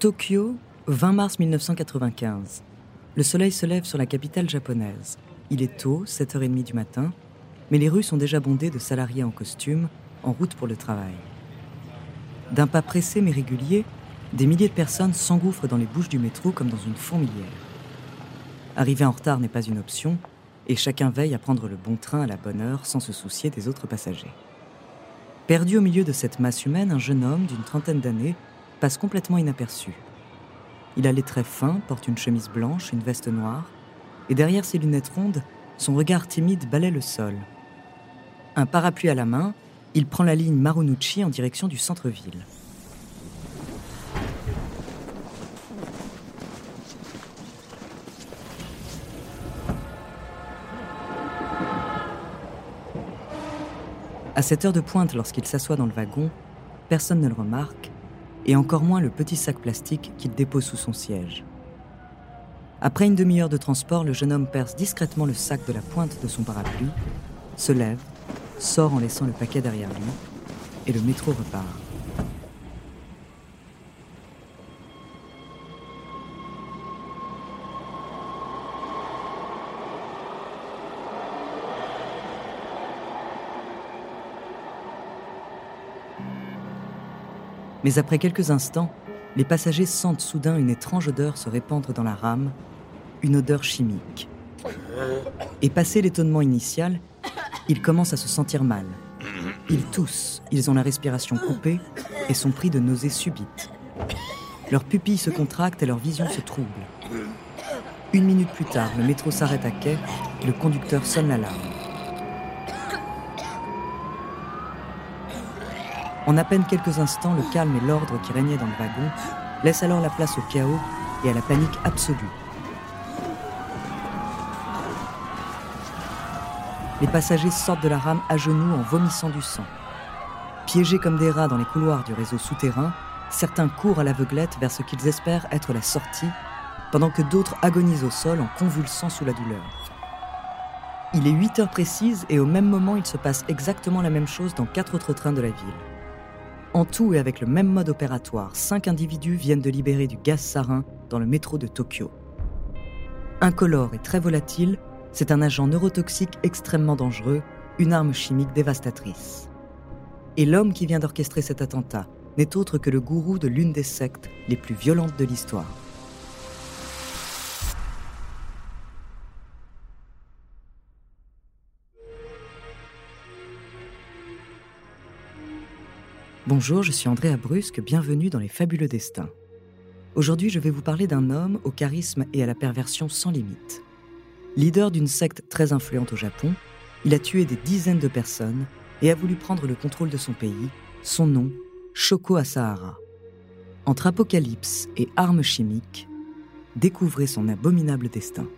Tokyo, 20 mars 1995. Le soleil se lève sur la capitale japonaise. Il est tôt, 7h30 du matin, mais les rues sont déjà bondées de salariés en costume, en route pour le travail. D'un pas pressé mais régulier, des milliers de personnes s'engouffrent dans les bouches du métro comme dans une fourmilière. Arriver en retard n'est pas une option, et chacun veille à prendre le bon train à la bonne heure sans se soucier des autres passagers. Perdu au milieu de cette masse humaine, un jeune homme d'une trentaine d'années passe complètement inaperçu. Il a les traits fins, porte une chemise blanche, une veste noire, et derrière ses lunettes rondes, son regard timide balaie le sol. Un parapluie à la main, il prend la ligne Marunouchi en direction du centre-ville. À cette heure de pointe, lorsqu'il s'assoit dans le wagon, personne ne le remarque, et encore moins le petit sac plastique qu'il dépose sous son siège. Après une demi-heure de transport, le jeune homme perce discrètement le sac de la pointe de son parapluie, se lève, sort en laissant le paquet derrière lui, et le métro repart. Mais après quelques instants, les passagers sentent soudain une étrange odeur se répandre dans la rame, une odeur chimique. Et passé l'étonnement initial, ils commencent à se sentir mal. Ils toussent, ils ont la respiration coupée et sont pris de nausées subites. Leurs pupilles se contractent et leur vision se trouble. Une minute plus tard, le métro s'arrête à quai le conducteur sonne l'alarme. En à peine quelques instants, le calme et l'ordre qui régnaient dans le wagon laissent alors la place au chaos et à la panique absolue. Les passagers sortent de la rame à genoux en vomissant du sang. Piégés comme des rats dans les couloirs du réseau souterrain, certains courent à l'aveuglette vers ce qu'ils espèrent être la sortie, pendant que d'autres agonisent au sol en convulsant sous la douleur. Il est 8 heures précises et au même moment il se passe exactement la même chose dans quatre autres trains de la ville. En tout et avec le même mode opératoire, cinq individus viennent de libérer du gaz sarin dans le métro de Tokyo. Incolore et très volatile, c'est un agent neurotoxique extrêmement dangereux, une arme chimique dévastatrice. Et l'homme qui vient d'orchestrer cet attentat n'est autre que le gourou de l'une des sectes les plus violentes de l'histoire. Bonjour, je suis André Abrusque, bienvenue dans Les Fabuleux Destins. Aujourd'hui, je vais vous parler d'un homme au charisme et à la perversion sans limite. Leader d'une secte très influente au Japon, il a tué des dizaines de personnes et a voulu prendre le contrôle de son pays, son nom, Shoko Asahara. Entre apocalypse et armes chimiques, découvrez son abominable destin.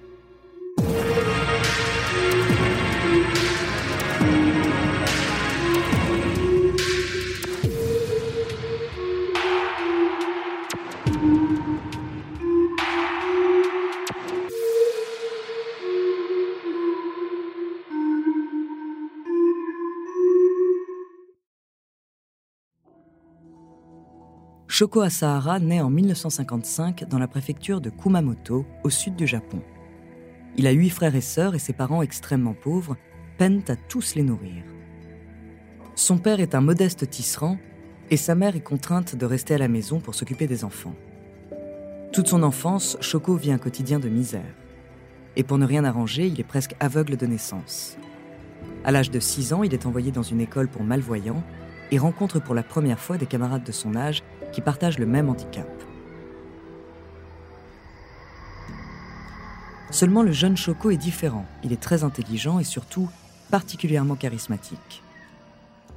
Shoko Asahara naît en 1955 dans la préfecture de Kumamoto, au sud du Japon. Il a huit frères et sœurs et ses parents extrêmement pauvres peinent à tous les nourrir. Son père est un modeste tisserand et sa mère est contrainte de rester à la maison pour s'occuper des enfants. Toute son enfance, Shoko vit un quotidien de misère. Et pour ne rien arranger, il est presque aveugle de naissance. À l'âge de 6 ans, il est envoyé dans une école pour malvoyants et rencontre pour la première fois des camarades de son âge qui partagent le même handicap. Seulement le jeune Choco est différent, il est très intelligent et surtout particulièrement charismatique.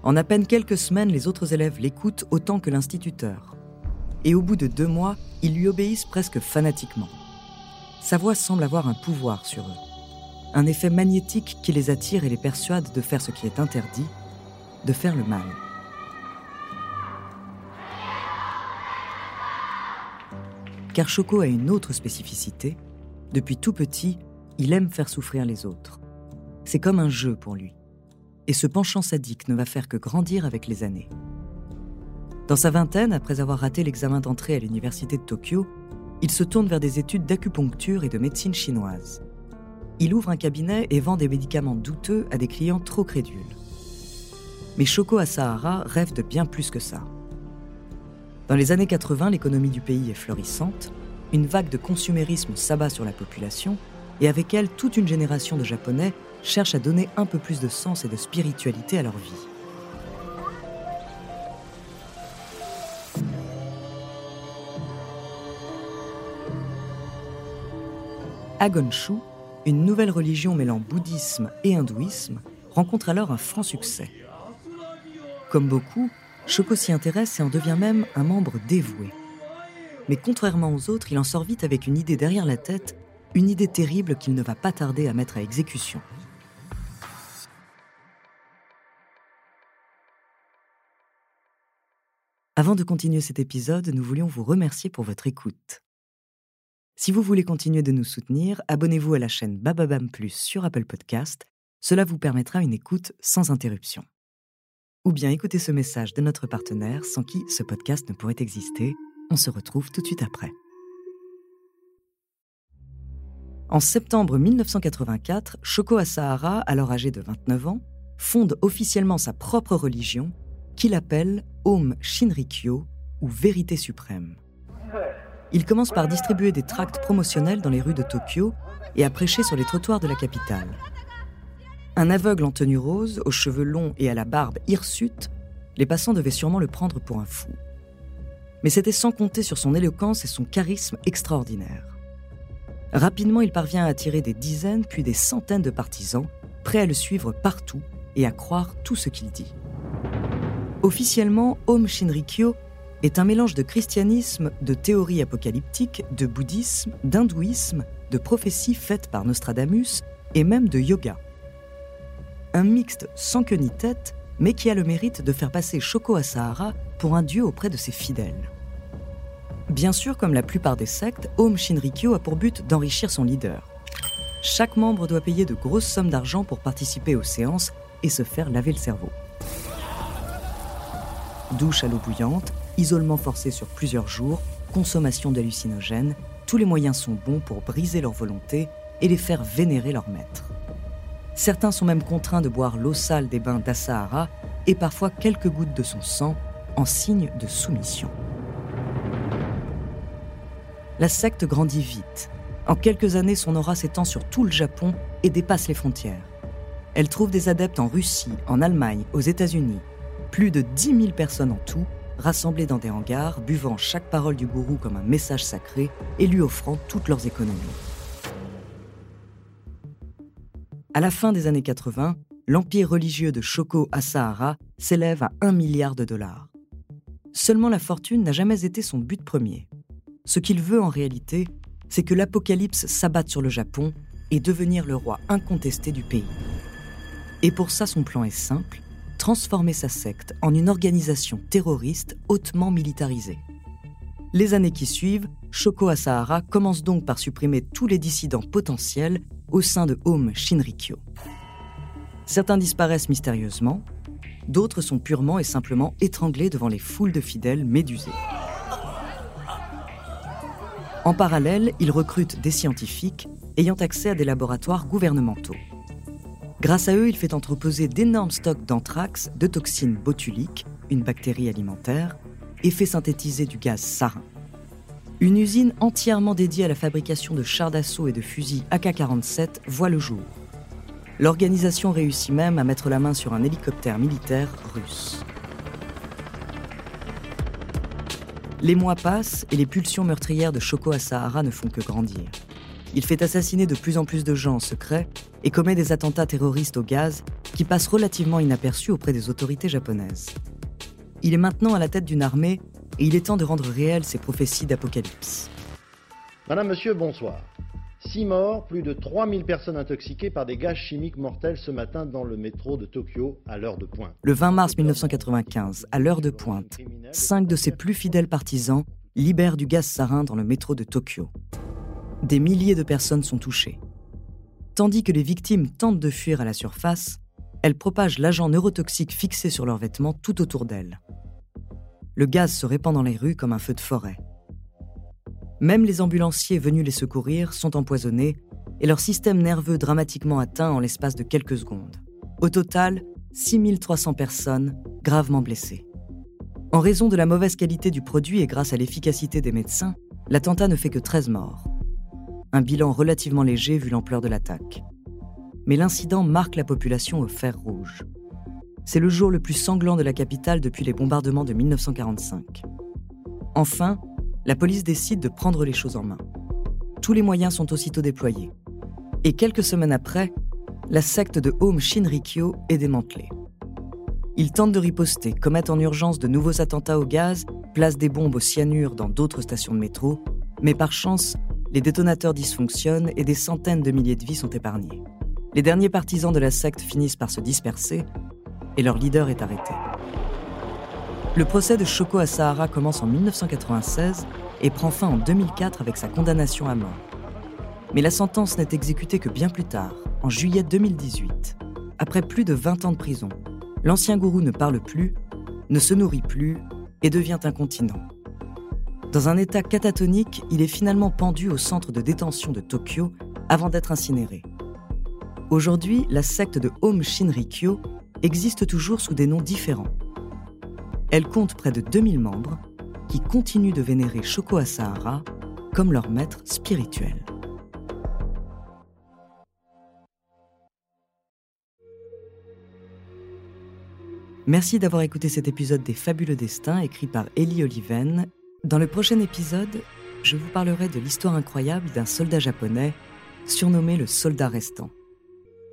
En à peine quelques semaines, les autres élèves l'écoutent autant que l'instituteur. Et au bout de deux mois, ils lui obéissent presque fanatiquement. Sa voix semble avoir un pouvoir sur eux. Un effet magnétique qui les attire et les persuade de faire ce qui est interdit, de faire le mal. Car Choco a une autre spécificité. Depuis tout petit, il aime faire souffrir les autres. C'est comme un jeu pour lui. Et ce penchant sadique ne va faire que grandir avec les années. Dans sa vingtaine, après avoir raté l'examen d'entrée à l'université de Tokyo, il se tourne vers des études d'acupuncture et de médecine chinoise. Il ouvre un cabinet et vend des médicaments douteux à des clients trop crédules. Mais Shoko Asahara rêve de bien plus que ça. Dans les années 80, l'économie du pays est florissante, une vague de consumérisme s'abat sur la population, et avec elle, toute une génération de Japonais cherche à donner un peu plus de sens et de spiritualité à leur vie. Agonshu, une nouvelle religion mêlant bouddhisme et hindouisme, rencontre alors un franc succès. Comme beaucoup, Shoko s'y intéresse et en devient même un membre dévoué. Mais contrairement aux autres, il en sort vite avec une idée derrière la tête, une idée terrible qu'il ne va pas tarder à mettre à exécution. Avant de continuer cet épisode, nous voulions vous remercier pour votre écoute. Si vous voulez continuer de nous soutenir, abonnez-vous à la chaîne Bababam Plus sur Apple Podcast. Cela vous permettra une écoute sans interruption. Ou bien écoutez ce message de notre partenaire sans qui ce podcast ne pourrait exister. On se retrouve tout de suite après. En septembre 1984, Shoko Asahara, alors âgé de 29 ans, fonde officiellement sa propre religion qu'il appelle Om Shinrikyo ou Vérité suprême. Il commence par distribuer des tracts promotionnels dans les rues de Tokyo et à prêcher sur les trottoirs de la capitale. Un aveugle en tenue rose, aux cheveux longs et à la barbe hirsute, les passants devaient sûrement le prendre pour un fou. Mais c'était sans compter sur son éloquence et son charisme extraordinaire. Rapidement, il parvient à attirer des dizaines puis des centaines de partisans, prêts à le suivre partout et à croire tout ce qu'il dit. Officiellement, Om Shinrikyo est un mélange de christianisme, de théories apocalyptiques, de bouddhisme, d'hindouisme, de prophéties faites par Nostradamus et même de yoga. Un mixte sans queue ni tête, mais qui a le mérite de faire passer Shoko Asahara pour un dieu auprès de ses fidèles. Bien sûr, comme la plupart des sectes, Om Shinrikyo a pour but d'enrichir son leader. Chaque membre doit payer de grosses sommes d'argent pour participer aux séances et se faire laver le cerveau. Douche à l'eau bouillante, isolement forcé sur plusieurs jours, consommation d'hallucinogènes, tous les moyens sont bons pour briser leur volonté et les faire vénérer leur maître. Certains sont même contraints de boire l'eau sale des bains d'Asahara et parfois quelques gouttes de son sang en signe de soumission. La secte grandit vite. En quelques années, son aura s'étend sur tout le Japon et dépasse les frontières. Elle trouve des adeptes en Russie, en Allemagne, aux États-Unis. Plus de 10 000 personnes en tout rassemblés dans des hangars, buvant chaque parole du gourou comme un message sacré et lui offrant toutes leurs économies. À la fin des années 80, l'empire religieux de Shoko Asahara s'élève à 1 milliard de dollars. Seulement la fortune n'a jamais été son but premier. Ce qu'il veut en réalité, c'est que l'apocalypse s'abatte sur le Japon et devenir le roi incontesté du pays. Et pour ça, son plan est simple transformer sa secte en une organisation terroriste hautement militarisée. Les années qui suivent, Shoko Asahara commence donc par supprimer tous les dissidents potentiels au sein de Home Shinrikyo. Certains disparaissent mystérieusement, d'autres sont purement et simplement étranglés devant les foules de fidèles médusés. En parallèle, il recrute des scientifiques ayant accès à des laboratoires gouvernementaux. Grâce à eux, il fait entreposer d'énormes stocks d'anthrax, de toxines botuliques, une bactérie alimentaire, et fait synthétiser du gaz sarin. Une usine entièrement dédiée à la fabrication de chars d'assaut et de fusils AK-47 voit le jour. L'organisation réussit même à mettre la main sur un hélicoptère militaire russe. Les mois passent et les pulsions meurtrières de Shoko Asahara ne font que grandir. Il fait assassiner de plus en plus de gens en secret et commet des attentats terroristes au gaz qui passent relativement inaperçus auprès des autorités japonaises. Il est maintenant à la tête d'une armée et il est temps de rendre réelles ses prophéties d'apocalypse. Madame, Monsieur, bonsoir. Six morts, plus de 3000 personnes intoxiquées par des gaz chimiques mortels ce matin dans le métro de Tokyo à l'heure de pointe. Le 20 mars 1995, à l'heure de pointe, cinq de ses plus fidèles partisans libèrent du gaz sarin dans le métro de Tokyo. Des milliers de personnes sont touchées. Tandis que les victimes tentent de fuir à la surface, elles propagent l'agent neurotoxique fixé sur leurs vêtements tout autour d'elles. Le gaz se répand dans les rues comme un feu de forêt. Même les ambulanciers venus les secourir sont empoisonnés et leur système nerveux dramatiquement atteint en l'espace de quelques secondes. Au total, 6300 personnes gravement blessées. En raison de la mauvaise qualité du produit et grâce à l'efficacité des médecins, l'attentat ne fait que 13 morts. Un bilan relativement léger vu l'ampleur de l'attaque. Mais l'incident marque la population au fer rouge. C'est le jour le plus sanglant de la capitale depuis les bombardements de 1945. Enfin, la police décide de prendre les choses en main. Tous les moyens sont aussitôt déployés. Et quelques semaines après, la secte de Home Shinrikyo est démantelée. Ils tentent de riposter, commettent en urgence de nouveaux attentats au gaz, placent des bombes au cyanure dans d'autres stations de métro, mais par chance, les détonateurs dysfonctionnent et des centaines de milliers de vies sont épargnées. Les derniers partisans de la secte finissent par se disperser et leur leader est arrêté. Le procès de Shoko Asahara commence en 1996 et prend fin en 2004 avec sa condamnation à mort. Mais la sentence n'est exécutée que bien plus tard, en juillet 2018, après plus de 20 ans de prison l'ancien gourou ne parle plus, ne se nourrit plus et devient incontinent. Dans un état catatonique, il est finalement pendu au centre de détention de Tokyo avant d'être incinéré. Aujourd'hui, la secte de Home Shinrikyo existe toujours sous des noms différents. Elle compte près de 2000 membres qui continuent de vénérer Shoko Asahara comme leur maître spirituel. Merci d'avoir écouté cet épisode des Fabuleux Destins écrit par Ellie Oliven. Dans le prochain épisode, je vous parlerai de l'histoire incroyable d'un soldat japonais surnommé le soldat restant.